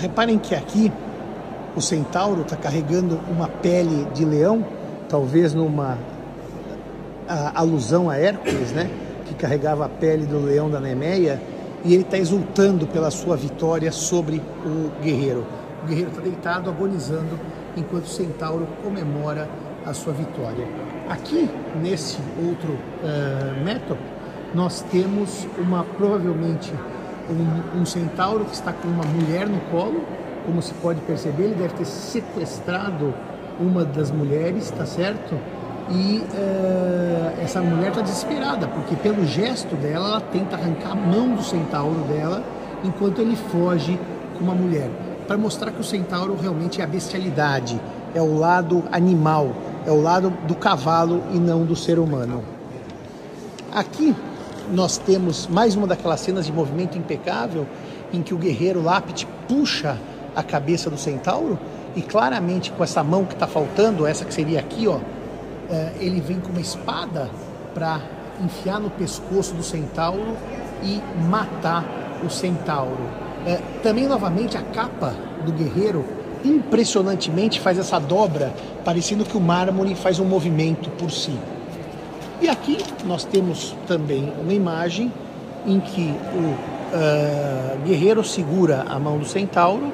reparem que aqui o centauro está carregando uma pele de leão, talvez numa a, alusão a Hércules, né? Que carregava a pele do leão da Nemeia, e ele está exultando pela sua vitória sobre o guerreiro. O guerreiro está deitado, agonizando, enquanto o centauro comemora a sua vitória. Aqui, nesse outro uh, método, nós temos uma provavelmente um, um, centauro que está com uma mulher no colo, como se pode perceber, ele deve ter sequestrado uma das mulheres, tá certo? E uh, essa mulher está desesperada, porque pelo gesto dela, ela tenta arrancar a mão do centauro dela, enquanto ele foge com uma mulher, para mostrar que o centauro realmente é a bestialidade, é o lado animal, é o lado do cavalo e não do ser humano. Aqui nós temos mais uma daquelas cenas de movimento impecável em que o guerreiro Lápide puxa a cabeça do centauro e claramente com essa mão que está faltando, essa que seria aqui, ó, é, ele vem com uma espada para enfiar no pescoço do centauro e matar o centauro. É, também novamente a capa do guerreiro impressionantemente faz essa dobra, parecendo que o mármore faz um movimento por si. E aqui nós temos também uma imagem em que o uh, guerreiro segura a mão do centauro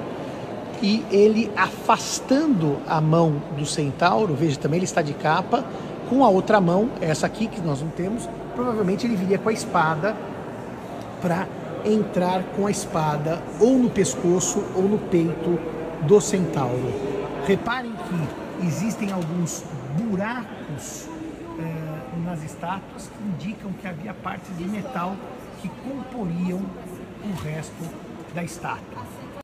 e ele afastando a mão do centauro, veja também ele está de capa, com a outra mão, essa aqui que nós não temos, provavelmente ele viria com a espada para entrar com a espada ou no pescoço ou no peito do centauro. Reparem que existem alguns buracos eh, nas estátuas que indicam que havia partes de metal que comporiam o resto da estátua.